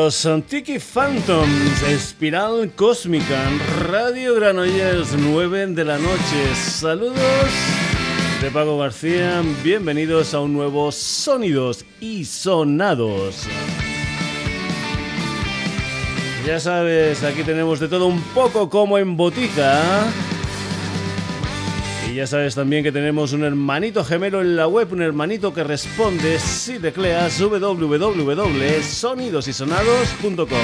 Los Tiki Phantoms, Espiral Cósmica, Radio Granollers, 9 de la noche. Saludos de Pago García, bienvenidos a un nuevo Sonidos y Sonados. Ya sabes, aquí tenemos de todo un poco como en botica. Ya sabes también que tenemos un hermanito gemelo en la web, un hermanito que responde si tecleas www.sonidosysonados.com.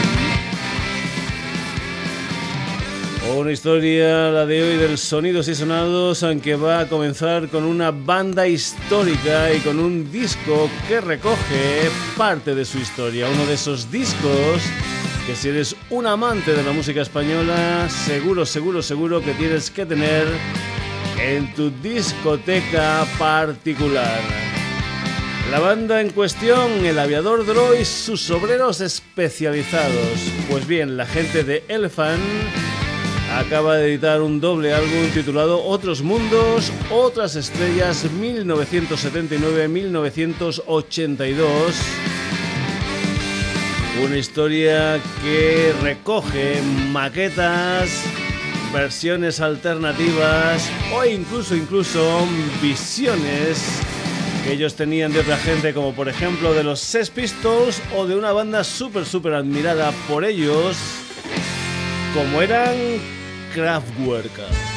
Una historia, la de hoy del Sonidos y Sonados, aunque va a comenzar con una banda histórica y con un disco que recoge parte de su historia. Uno de esos discos que si eres un amante de la música española, seguro, seguro, seguro que tienes que tener en tu discoteca particular. La banda en cuestión, el aviador Droid y sus obreros especializados. Pues bien, la gente de Elephant acaba de editar un doble álbum titulado Otros Mundos, Otras Estrellas 1979-1982. Una historia que recoge maquetas, versiones alternativas o incluso incluso visiones que ellos tenían de otra gente como por ejemplo de los Sex Pistols o de una banda súper súper admirada por ellos como eran Kraftwerk.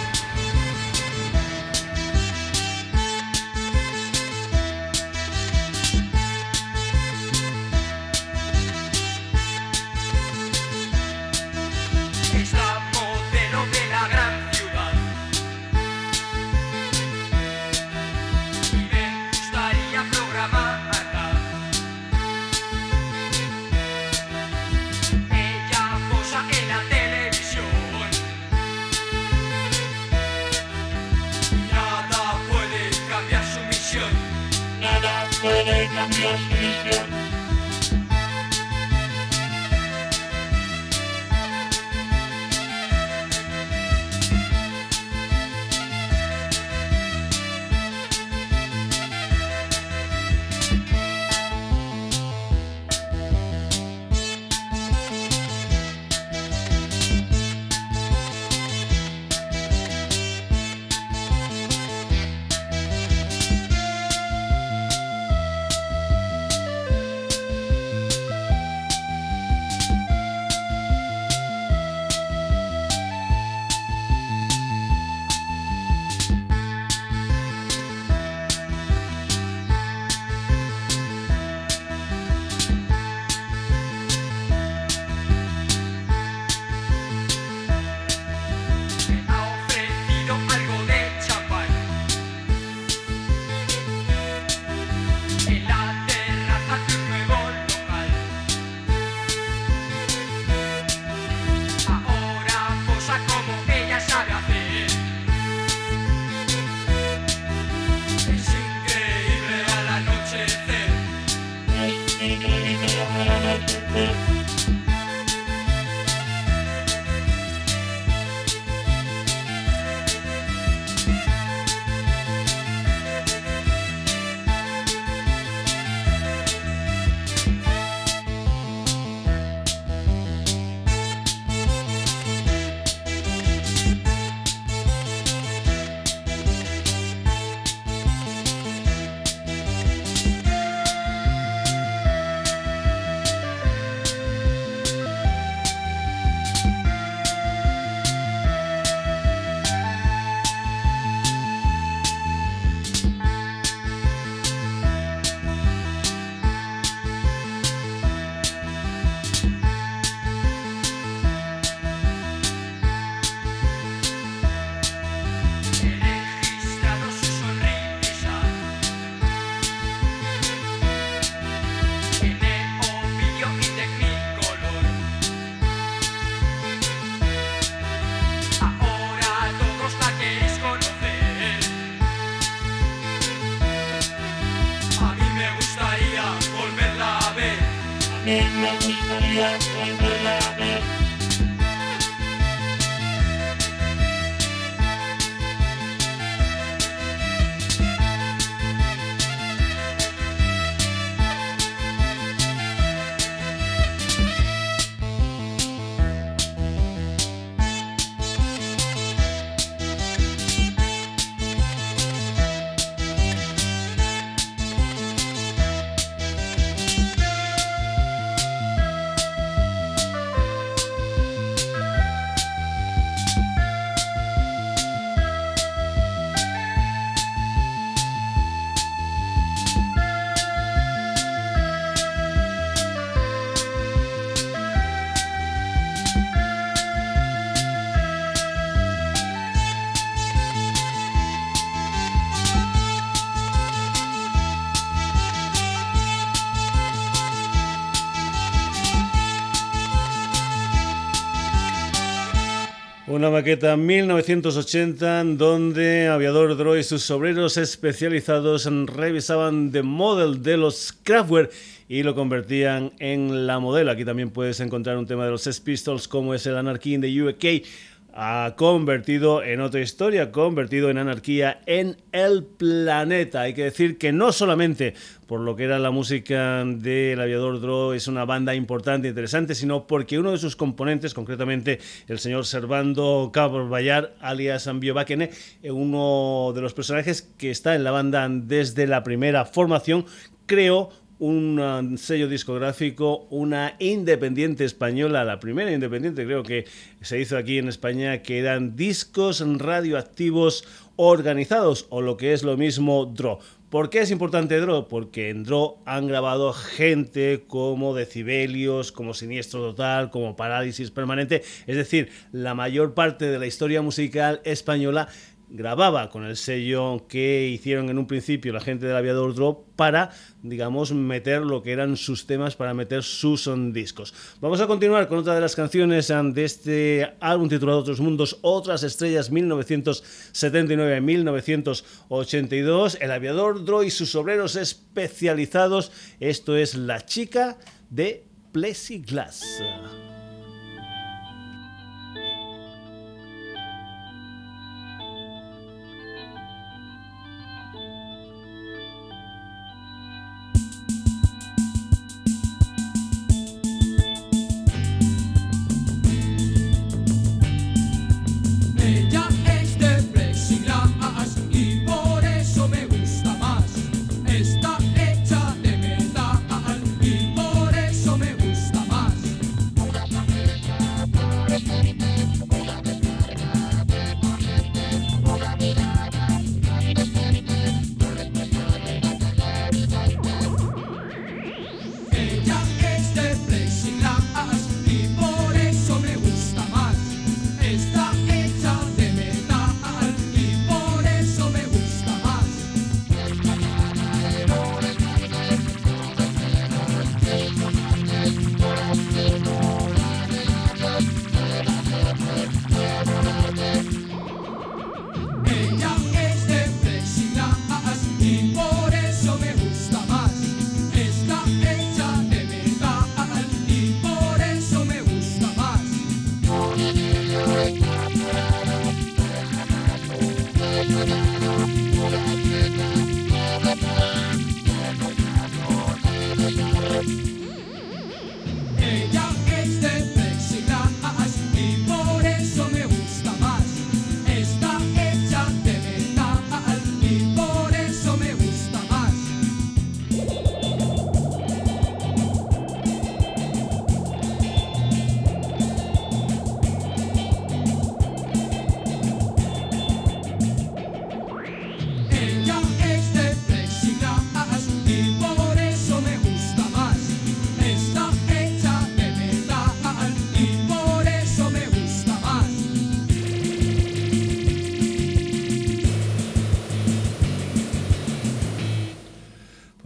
Una maqueta 1980 donde Aviador Dro y sus obreros especializados revisaban The Model de los Kraftwerk y lo convertían en la modelo. Aquí también puedes encontrar un tema de los Sex Pistols como es el Anarchy in the UK ha convertido en otra historia, convertido en anarquía en el planeta. Hay que decir que no solamente por lo que era la música del Aviador Dro es una banda importante e interesante, sino porque uno de sus componentes, concretamente el señor Servando Vallar, alias Ambio Bakene, uno de los personajes que está en la banda desde la primera formación, creó un um, sello discográfico, una independiente española, la primera independiente creo que se hizo aquí en España, que eran discos radioactivos organizados o lo que es lo mismo DRO. ¿Por qué es importante DRO? Porque en DRO han grabado gente como Decibelios, como Siniestro Total, como Parálisis Permanente, es decir, la mayor parte de la historia musical española grababa con el sello que hicieron en un principio la gente del Aviador Drop para, digamos, meter lo que eran sus temas, para meter sus discos. Vamos a continuar con otra de las canciones de este álbum titulado Otros Mundos, Otras Estrellas 1979-1982. El Aviador Drop y sus obreros especializados. Esto es La Chica de Plexiglass.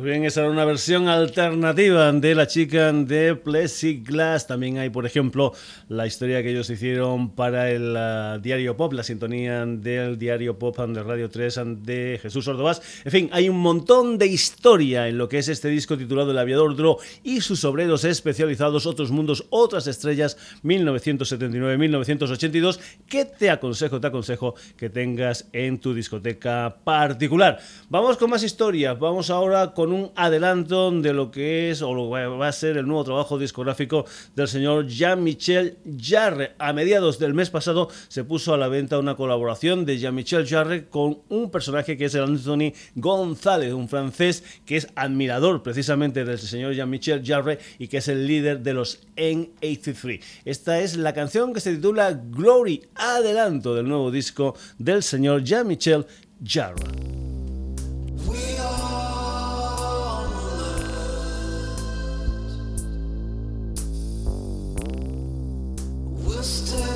Esa era una versión alternativa de la chica de Glass. También hay, por ejemplo, la historia que ellos hicieron para el ah, Diario Pop, la sintonía del Diario Pop de Radio 3 de Jesús Ordovás. En fin, hay un montón de historia en lo que es este disco titulado El Aviador Dro y sus obreros especializados, Otros Mundos, Otras Estrellas, 1979-1982, que te aconsejo, te aconsejo que tengas en tu discoteca particular. Vamos con más historias. Vamos ahora con un adelanto de lo que es o lo que va a ser el nuevo trabajo discográfico del señor Jean-Michel Jarre. A mediados del mes pasado se puso a la venta una colaboración de Jean-Michel Jarre con un personaje que es el Anthony González, un francés que es admirador precisamente del señor Jean-Michel Jarre y que es el líder de los N83. Esta es la canción que se titula Glory, adelanto del nuevo disco del señor Jean-Michel Jarre. sister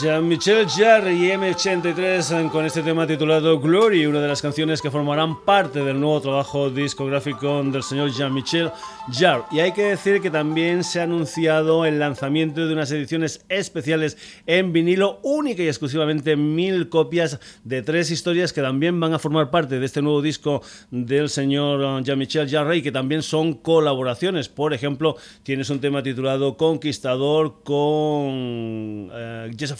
Jean-Michel Jarre y M83 con este tema titulado Glory, una de las canciones que formarán parte del nuevo trabajo discográfico del señor Jean-Michel Jarre. Y hay que decir que también se ha anunciado el lanzamiento de unas ediciones especiales en vinilo, única y exclusivamente mil copias de tres historias que también van a formar parte de este nuevo disco del señor Jean-Michel Jarre y que también son colaboraciones. Por ejemplo, tienes un tema titulado Conquistador con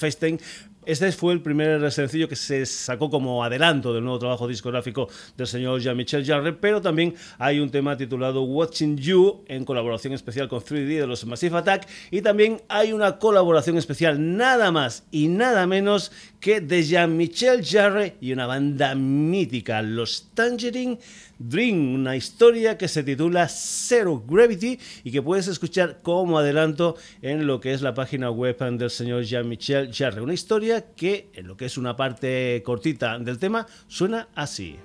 uh, este fue el primer sencillo que se sacó como adelanto del nuevo trabajo discográfico del señor Jean-Michel Jarre, pero también hay un tema titulado Watching You en colaboración especial con 3D de los Massive Attack y también hay una colaboración especial nada más y nada menos que de Jean-Michel Jarre y una banda mítica, los Tangerine Dream, una historia que se titula Zero Gravity y que puedes escuchar como adelanto en lo que es la página web del señor Jean-Michel Jarre. Una historia que, en lo que es una parte cortita del tema, suena así.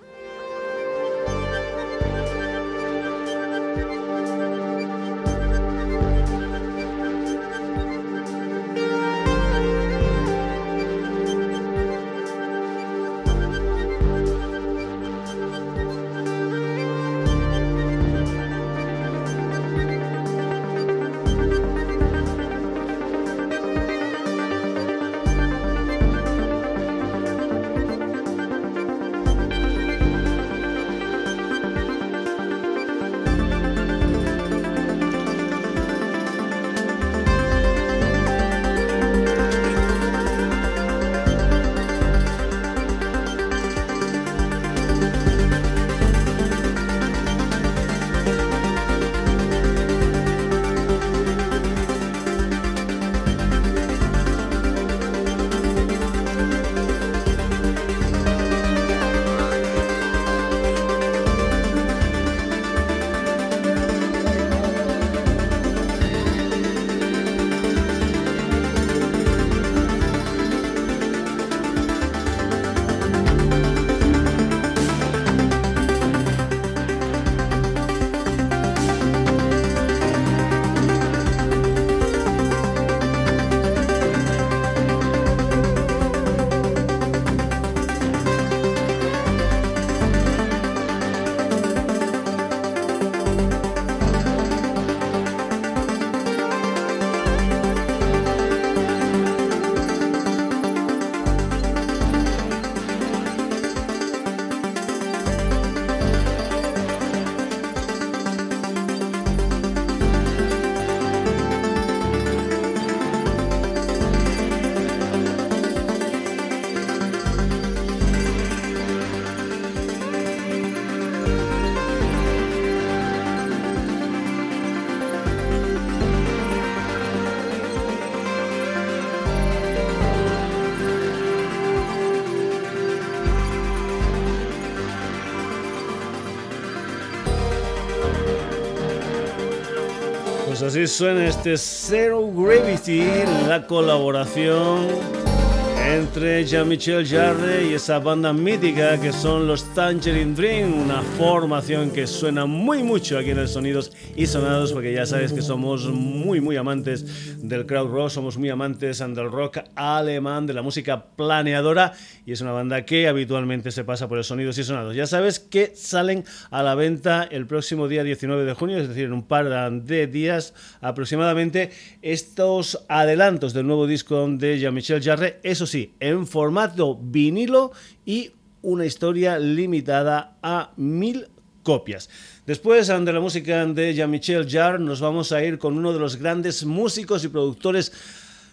Así suena este Zero Gravity, la colaboración entre Jean-Michel Jarre y esa banda mítica que son los Tangerine Dream, una formación que suena muy mucho aquí en el Sonidos y Sonados, porque ya sabes que somos muy, muy amantes del crowd rock, somos muy amantes del rock alemán, de la música planeadora y es una banda que habitualmente se pasa por el Sonidos y Sonados. Ya sabes que salen a la venta el próximo día 19 de junio, es decir, en un par de días aproximadamente, estos adelantos del nuevo disco de Jean-Michel Jarre, eso sí, en formato vinilo y una historia limitada a mil copias. Después de la música de Jean-Michel Jarre, nos vamos a ir con uno de los grandes músicos y productores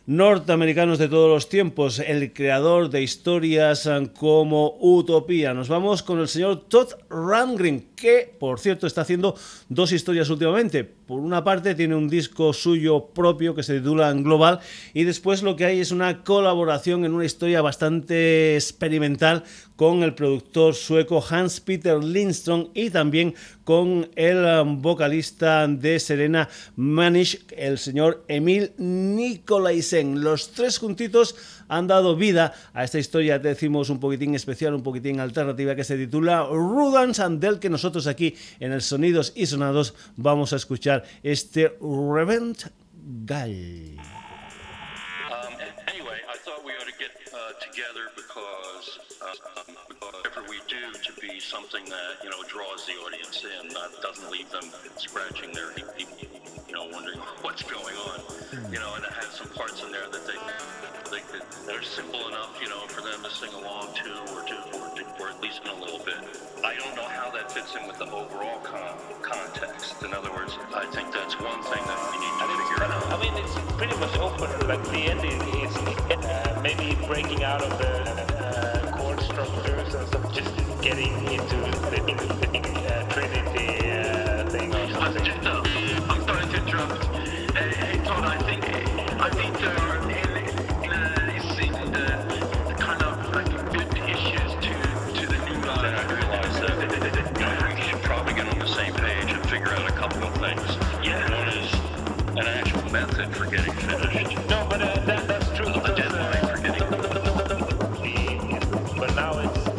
norteamericanos de todos los tiempos, el creador de historias como Utopía. Nos vamos con el señor Todd Rundgren, que por cierto está haciendo dos historias últimamente. Por una parte tiene un disco suyo propio que se titula Global y después lo que hay es una colaboración en una historia bastante experimental con el productor sueco Hans Peter Lindström y también con el um, vocalista de Serena Manish, el señor Emil Nikolaisen. Los tres juntitos han dado vida a esta historia, decimos, un poquitín especial, un poquitín alternativa, que se titula Rudans, del que nosotros aquí en el Sonidos y Sonados vamos a escuchar este Revent Gal. Um, uh, uh, something that you know draws the audience in, doesn't leave them scratching their you know wondering what's going on, you know, and it has some parts in there that they. think that they're simple enough, you know, for them to sing along to or to or, to, or at least in a little bit. I don't know how that fits in with the overall con- context. In other words, I think that's one thing that we need to figure out. I mean, it's pretty much open. Like the end is uh, maybe breaking out of the uh, chord structures and stuff, just getting into the, the, uh, Trinity uh, thing or something. Uh, method for getting finished. No, but uh, that, that's true. The deadline uh, for getting. But now it's.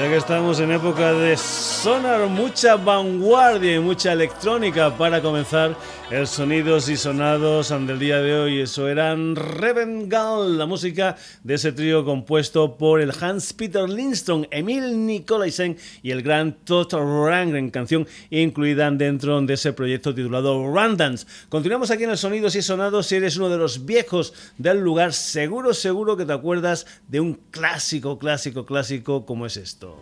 Ya que estamos en época de sonar, mucha vanguardia y mucha electrónica para comenzar el sonidos y sonados del día de hoy. Eso eran Revengal, la música de ese trío compuesto por el Hans Peter Lindström, Emil Nikolaisen y el gran Todd Rangren, canción incluida dentro de ese proyecto titulado Randance. Continuamos aquí en el sonidos y sonados. Si eres uno de los viejos del lugar, seguro, seguro que te acuerdas de un clásico, clásico, clásico como es esto.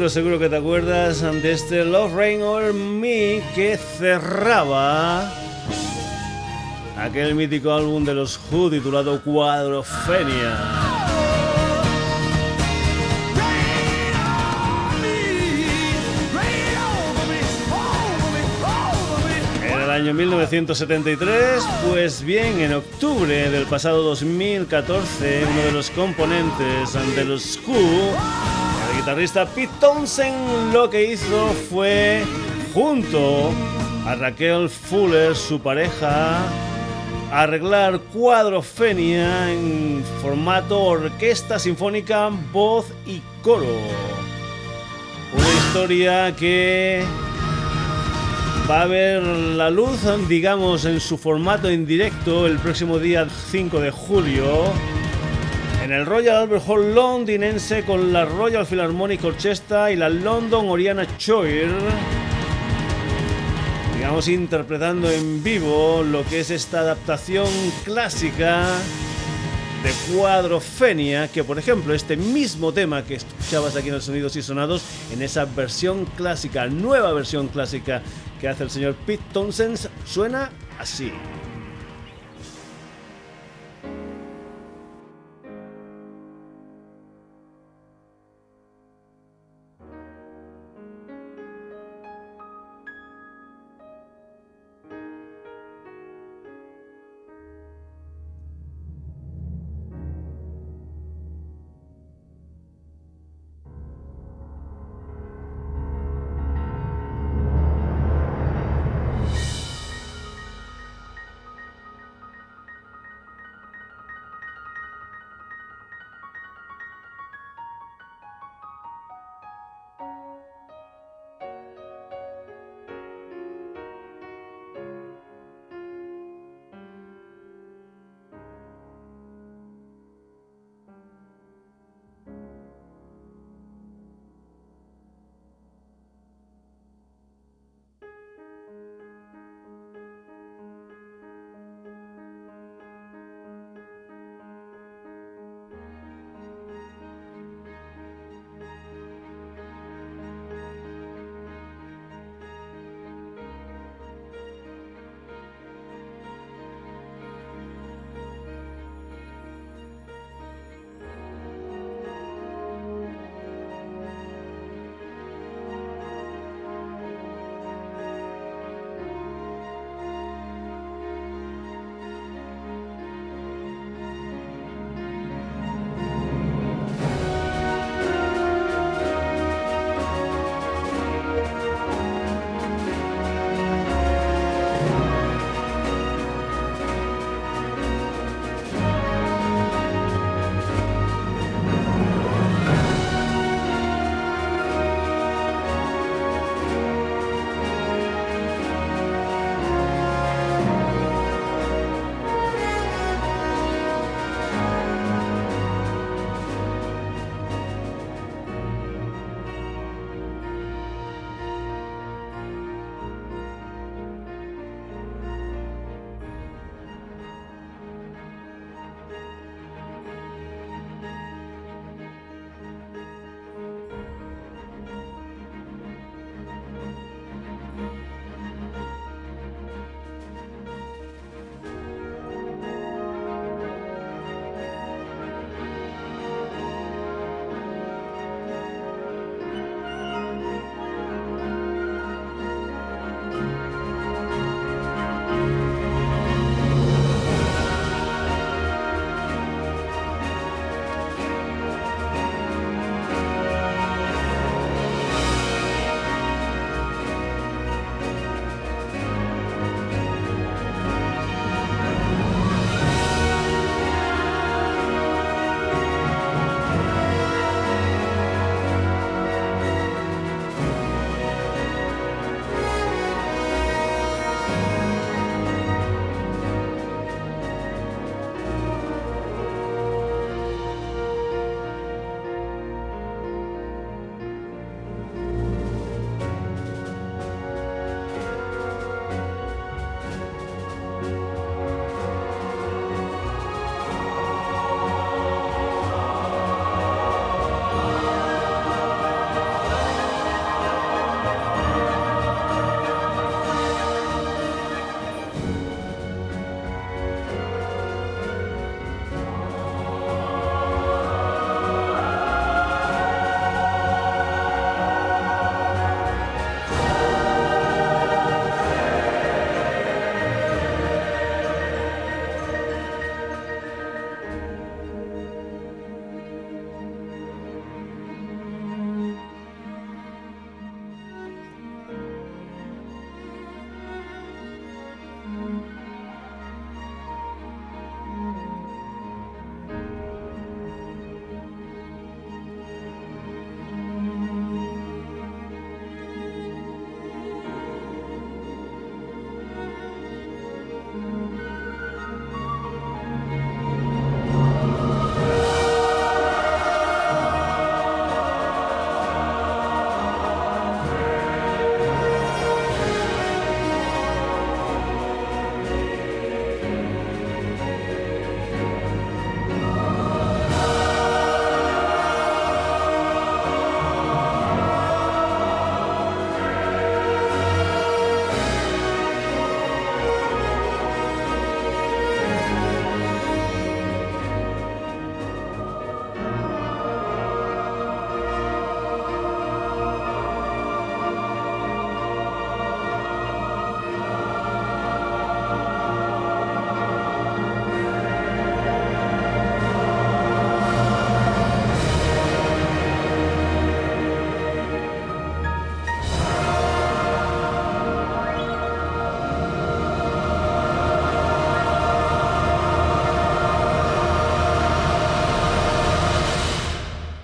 Seguro, seguro que te acuerdas de este Love Rain Over Me que cerraba aquel mítico álbum de los Who titulado Cuadrofenia. En el año 1973, pues bien, en octubre del pasado 2014, uno de los componentes de los Who guitarrista Pete Townsend lo que hizo fue, junto a Raquel Fuller, su pareja, arreglar cuadrofenia en formato orquesta sinfónica, voz y coro. Una historia que va a ver la luz, digamos, en su formato en directo el próximo día 5 de julio en el Royal Albert Hall londinense con la Royal Philharmonic Orchestra y la London Oriana Choir. Digamos, interpretando en vivo lo que es esta adaptación clásica de Cuadrofenia, que por ejemplo este mismo tema que escuchabas aquí en los Sonidos y Sonados, en esa versión clásica, nueva versión clásica que hace el señor Pete Townsend, suena así.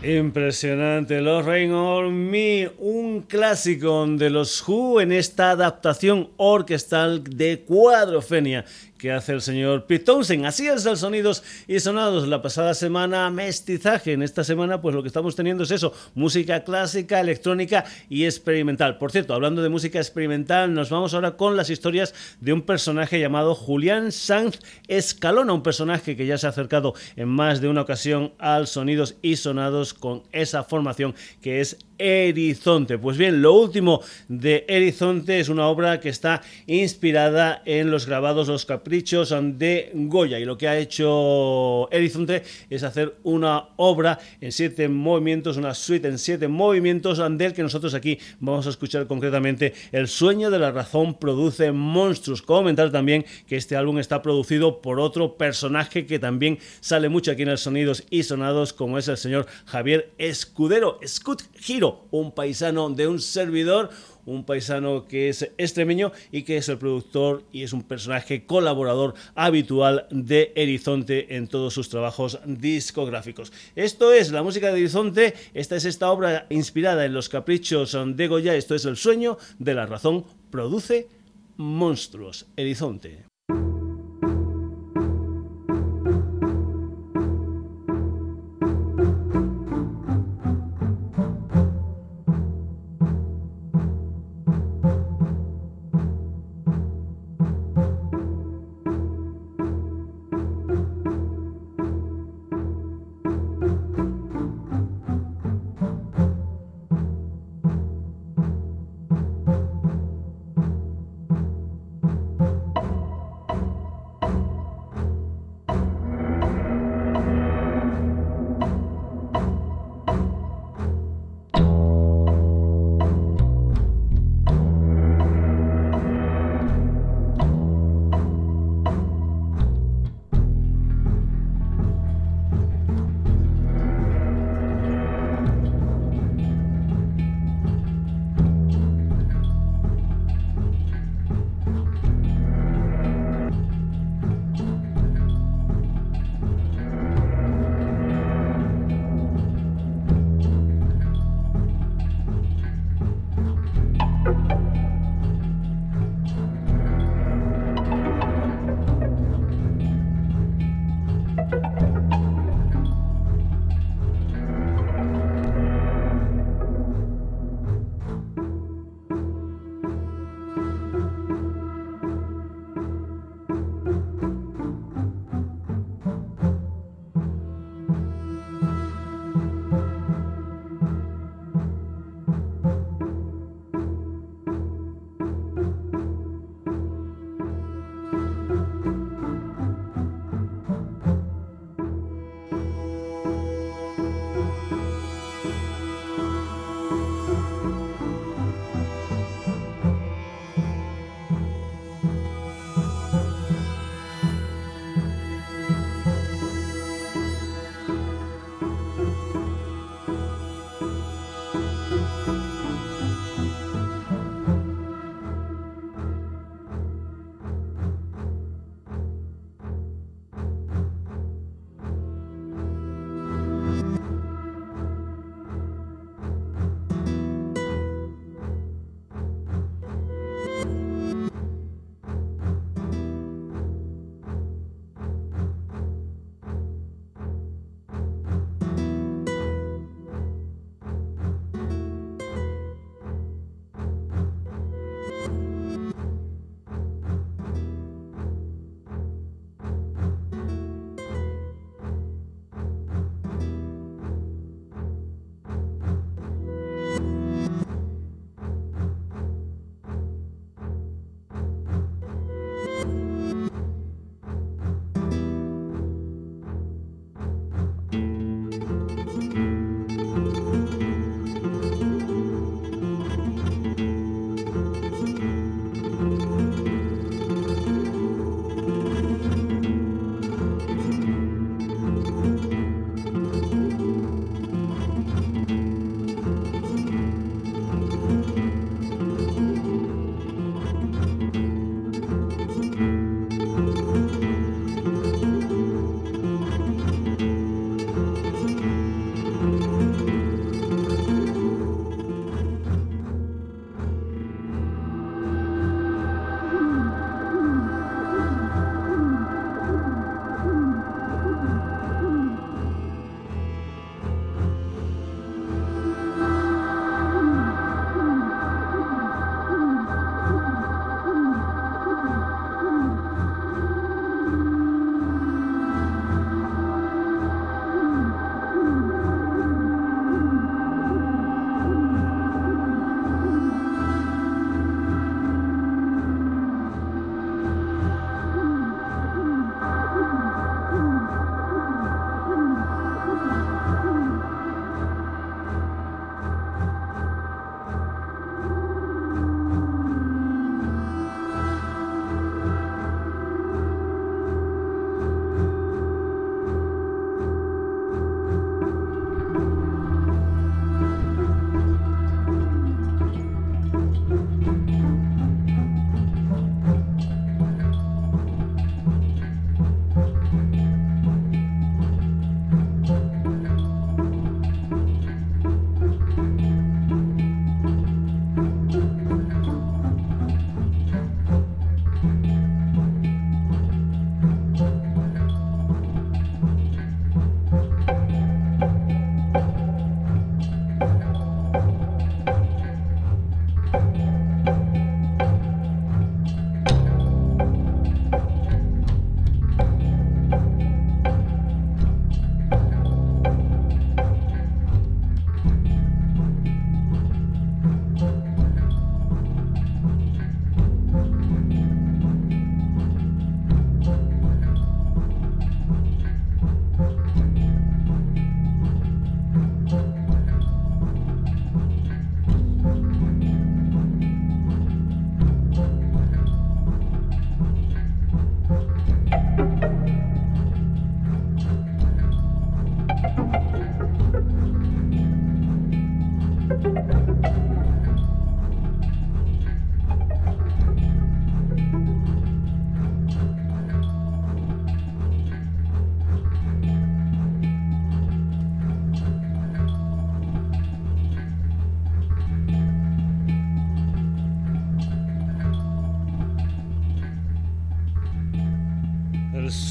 Impresionante, Los Rain on Me, un clásico de los Who en esta adaptación orquestal de Cuadrofenia que hace el señor Pete Townsend. Así es el Sonidos y Sonados. La pasada semana mestizaje. En esta semana pues lo que estamos teniendo es eso, música clásica, electrónica y experimental. Por cierto, hablando de música experimental, nos vamos ahora con las historias de un personaje llamado Julián Sanz Escalona, un personaje que ya se ha acercado en más de una ocasión al Sonidos y Sonados con esa formación que es Erizonte. Pues bien, lo último de Erizonte es una obra que está inspirada en los grabados Los Caprichos de Goya y lo que ha hecho Erizonte es hacer una obra en siete movimientos, una suite en siete movimientos del que nosotros aquí vamos a escuchar concretamente El sueño de la razón produce monstruos. Comentar también que este álbum está producido por otro personaje que también sale mucho aquí en el Sonidos y Sonados como es el señor Javier Escudero, Scud Giro un paisano de un servidor, un paisano que es extremeño y que es el productor y es un personaje colaborador habitual de Erizonte en todos sus trabajos discográficos. Esto es la música de Erizonte, esta es esta obra inspirada en los caprichos de Goya, esto es El sueño de la razón, produce monstruos. Erizonte.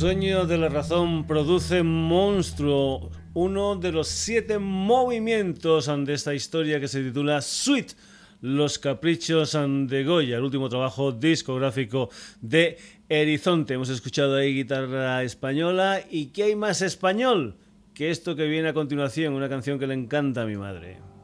Sueño de la razón produce monstruo, uno de los siete movimientos de esta historia que se titula Sweet. Los Caprichos de Goya, el último trabajo discográfico de Erizonte. Hemos escuchado ahí guitarra española. ¿Y qué hay más español que esto que viene a continuación? Una canción que le encanta a mi madre.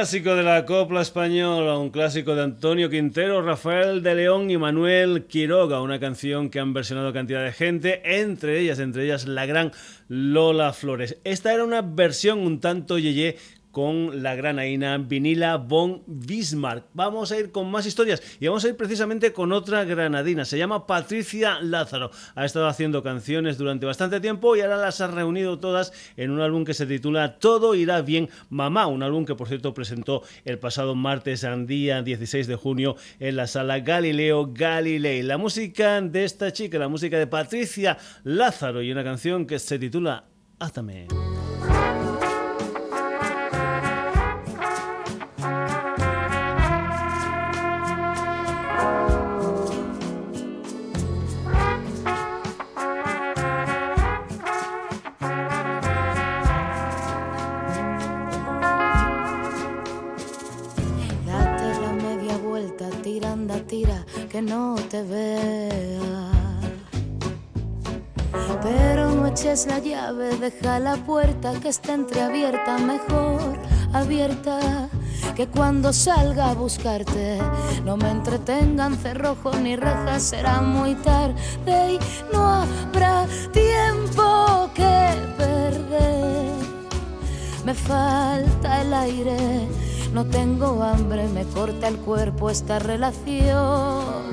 Clásico de la copla española, un clásico de Antonio Quintero, Rafael de León y Manuel Quiroga, una canción que han versionado cantidad de gente, entre ellas, entre ellas la gran Lola Flores. Esta era una versión un tanto yeye con la granaína Vinila von Bismarck. Vamos a ir con más historias y vamos a ir precisamente con otra granadina. Se llama Patricia Lázaro. Ha estado haciendo canciones durante bastante tiempo y ahora las ha reunido todas en un álbum que se titula Todo irá bien mamá, un álbum que por cierto presentó el pasado martes, día 16 de junio, en la sala Galileo Galilei. La música de esta chica, la música de Patricia Lázaro y una canción que se titula Átame. No te vea. Pero no eches la llave, deja la puerta que está entreabierta, mejor abierta. Que cuando salga a buscarte no me entretengan cerrojos ni rejas, será muy tarde y no habrá tiempo que perder. Me falta el aire, no tengo hambre, me corta el cuerpo esta relación.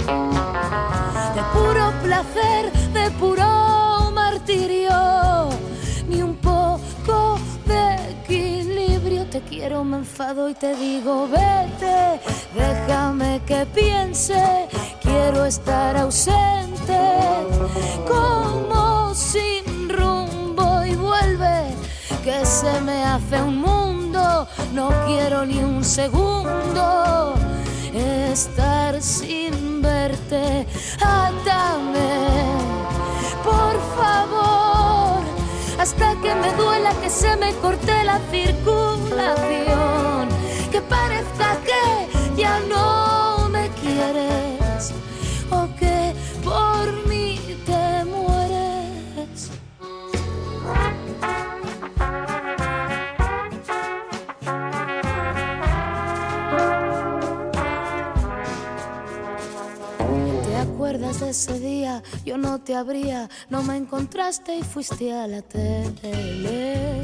De puro placer, de puro martirio, ni un poco de equilibrio. Te quiero, me enfado y te digo, vete, déjame que piense, quiero estar ausente, como sin rumbo y vuelve, que se me hace un mundo, no quiero ni un segundo estar sin verte. Átame, por favor, hasta que me duela que se me corte la circulación, que parezca que ya no ese día? Yo no te abría, no me encontraste y fuiste a la tele.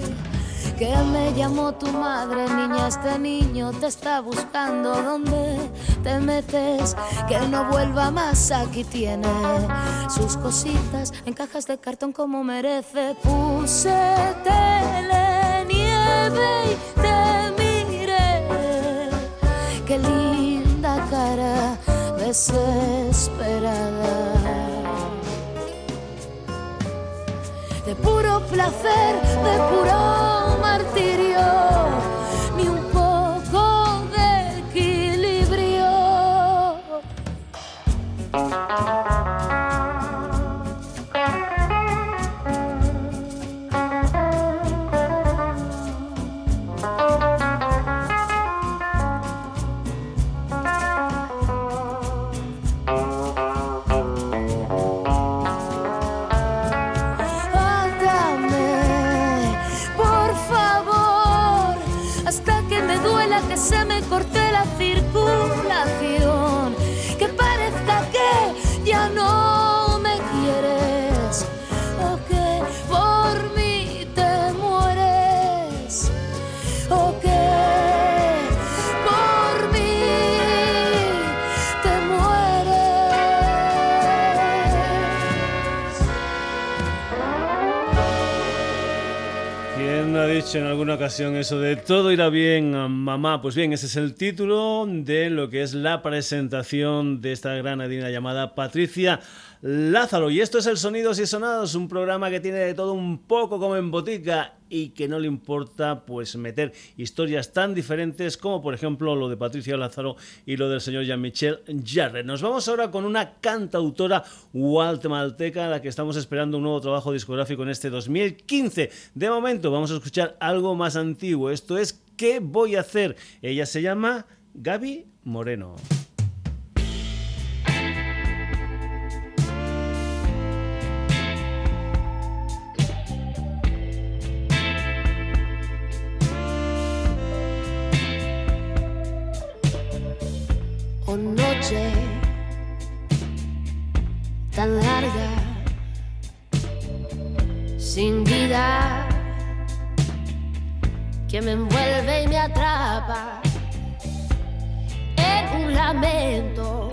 Que me llamó tu madre, niña, este niño te está buscando. ¿Dónde te metes? Que no vuelva más, aquí tiene sus cositas en cajas de cartón como merece. Puse tele, nieve y te desesperada. De puro placer, de puro martirio, ni un poco de equilibrio. Eso de todo irá bien, mamá? Pues bien, ese es el título de lo que es la presentación de esta granadina llamada Patricia Lázaro. Y esto es el Sonidos y Sonados, un programa que tiene de todo un poco como en botica y que no le importa pues meter historias tan diferentes como por ejemplo lo de Patricia Lázaro y lo del señor Jean-Michel Jarre. Nos vamos ahora con una cantautora guatemalteca a la que estamos esperando un nuevo trabajo discográfico en este 2015. De momento vamos a escuchar algo más antiguo. Esto es ¿Qué voy a hacer? Ella se llama Gaby Moreno. Tan larga, sin vida, que me envuelve y me atrapa en un lamento,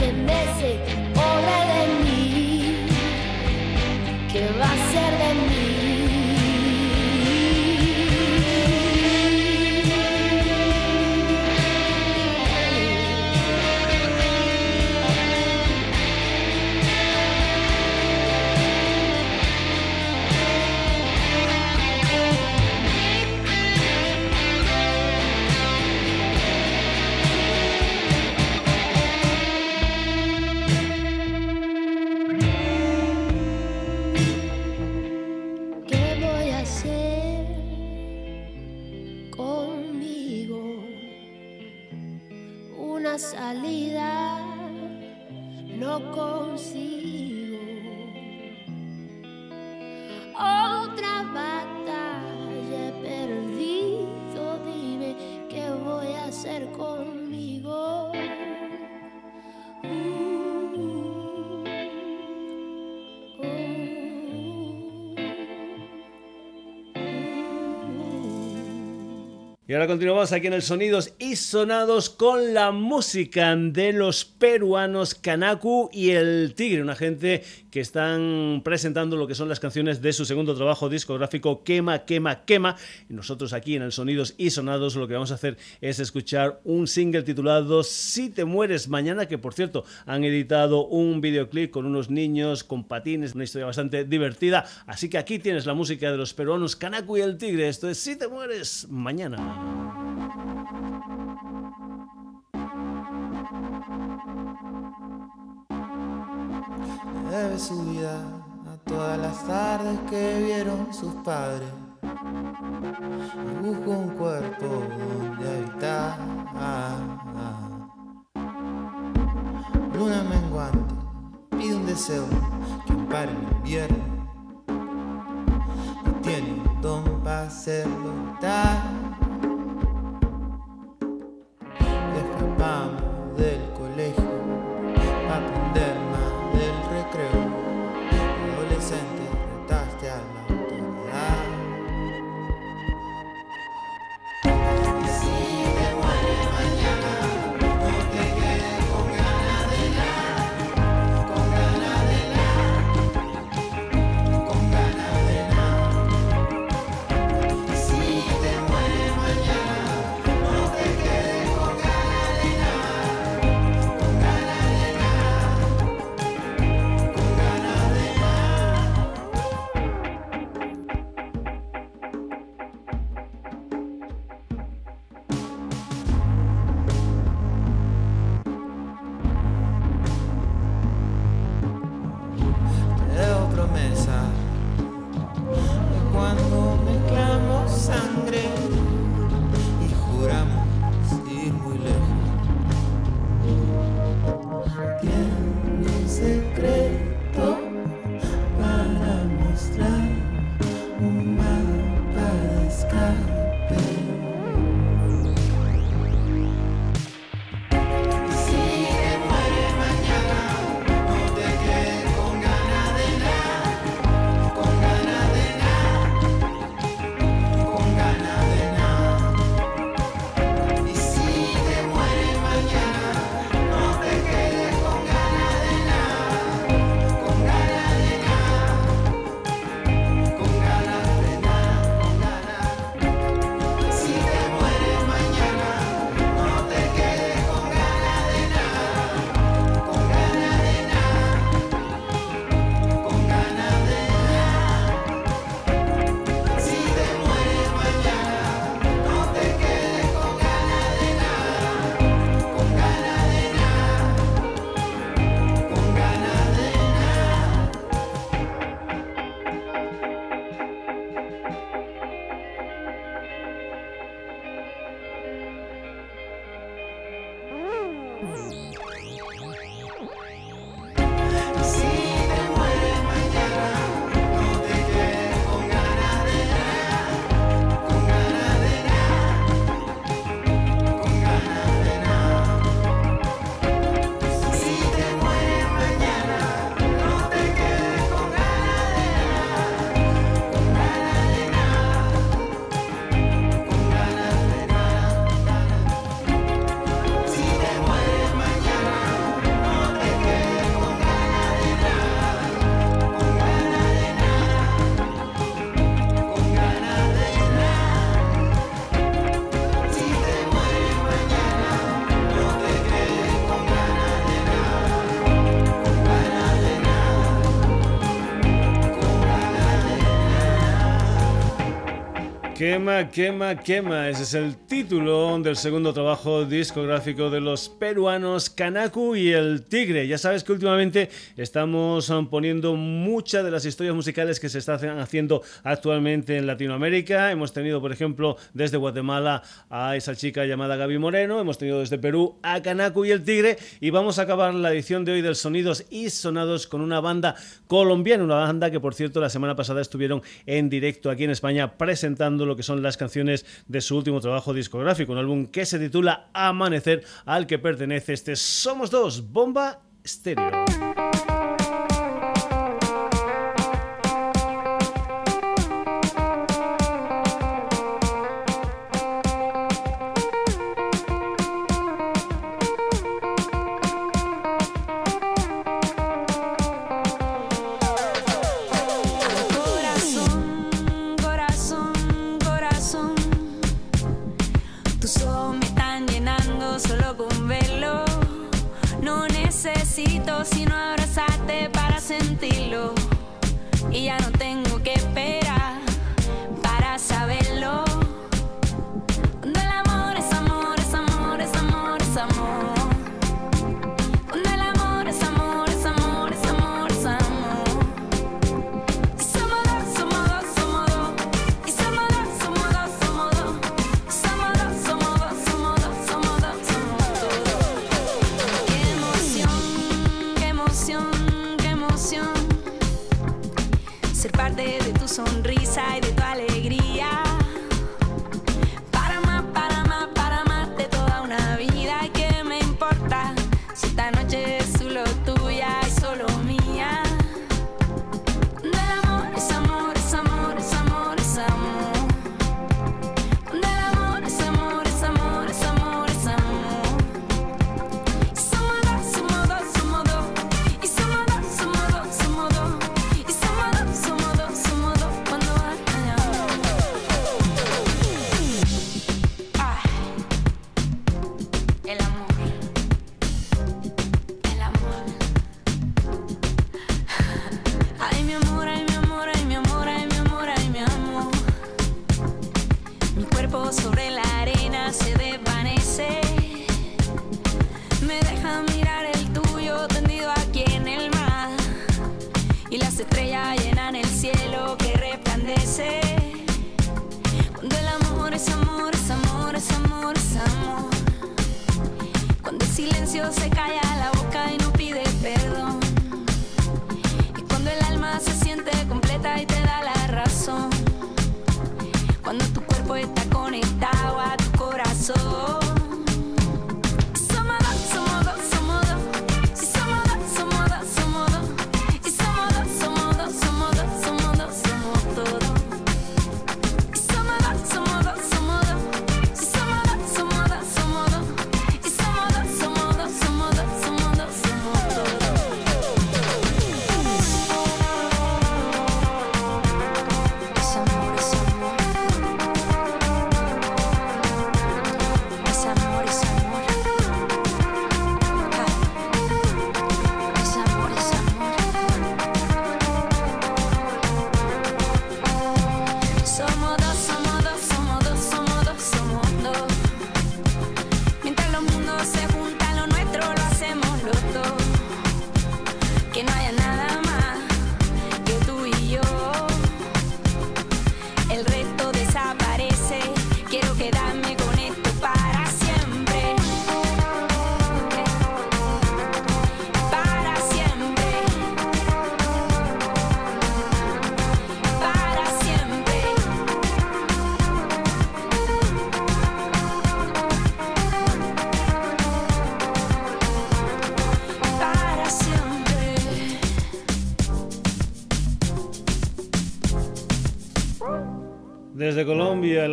messy, messy. Y ahora continuamos aquí en el Sonidos y Sonados con la música de los peruanos Kanaku y el Tigre, una gente que están presentando lo que son las canciones de su segundo trabajo discográfico Quema, Quema, Quema. Y nosotros aquí en el Sonidos y Sonados lo que vamos a hacer es escuchar un single titulado Si te mueres mañana, que por cierto han editado un videoclip con unos niños con patines, una historia bastante divertida. Así que aquí tienes la música de los peruanos Kanaku y el Tigre. Esto es Si te mueres mañana. Debe su vida a todas las tardes que vieron sus padres. Busco un cuerpo donde habitar. Luna menguante, pide un deseo que ampare el invierno. No tiene don para hacerlo Quema, quema, quema. Ese es el título del segundo trabajo discográfico de los peruanos Kanaku y el Tigre. Ya sabes que últimamente estamos um, poniendo muchas de las historias musicales que se están haciendo actualmente en Latinoamérica. Hemos tenido, por ejemplo, desde Guatemala a esa chica llamada Gaby Moreno. Hemos tenido desde Perú a Kanaku y el Tigre. Y vamos a acabar la edición de hoy del Sonidos y Sonados con una banda colombiana. Una banda que, por cierto, la semana pasada estuvieron en directo aquí en España presentando lo que son las canciones de su último trabajo discográfico, un álbum que se titula Amanecer, al que pertenece este Somos Dos, Bomba Estéreo.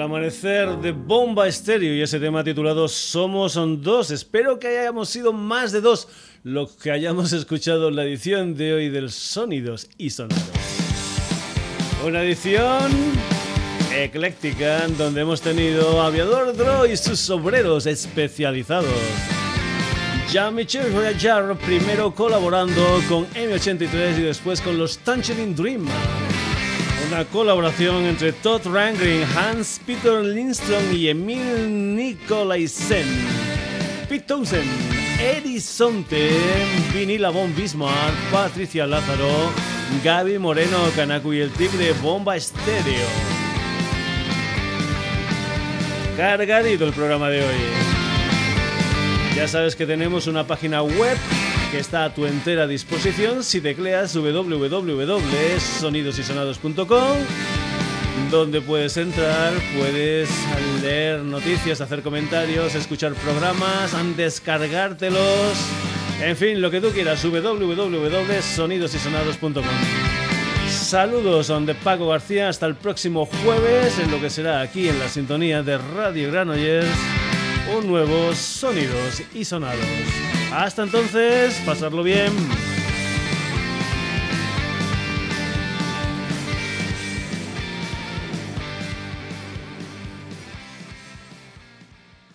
amanecer de Bomba Estéreo y ese tema titulado Somos son dos. Espero que hayamos sido más de dos lo que hayamos escuchado en la edición de hoy del Sonidos y Sonados. Una edición ecléctica en donde hemos tenido Aviador Dro y sus obreros especializados. Jamie Jar primero colaborando con M83 y después con los Tangerine Dream. Una colaboración entre Todd Rangren, Hans Peter Lindström y Emil Nikolaisen. Pete Townsend, Eddie Sonte, Vinila Von Bismarck, Patricia Lázaro, Gaby Moreno, Kanaku y el Tigre, Bomba Estéreo. Cargadito el programa de hoy. Ya sabes que tenemos una página web que está a tu entera disposición si tecleas www.sonidosysonados.com donde puedes entrar, puedes leer noticias, hacer comentarios, escuchar programas, descargártelos, en fin, lo que tú quieras, www.sonidosysonados.com. Saludos de Paco García, hasta el próximo jueves en lo que será aquí en la sintonía de Radio Granollers un nuevo Sonidos y Sonados. Hasta entonces, pasarlo bien.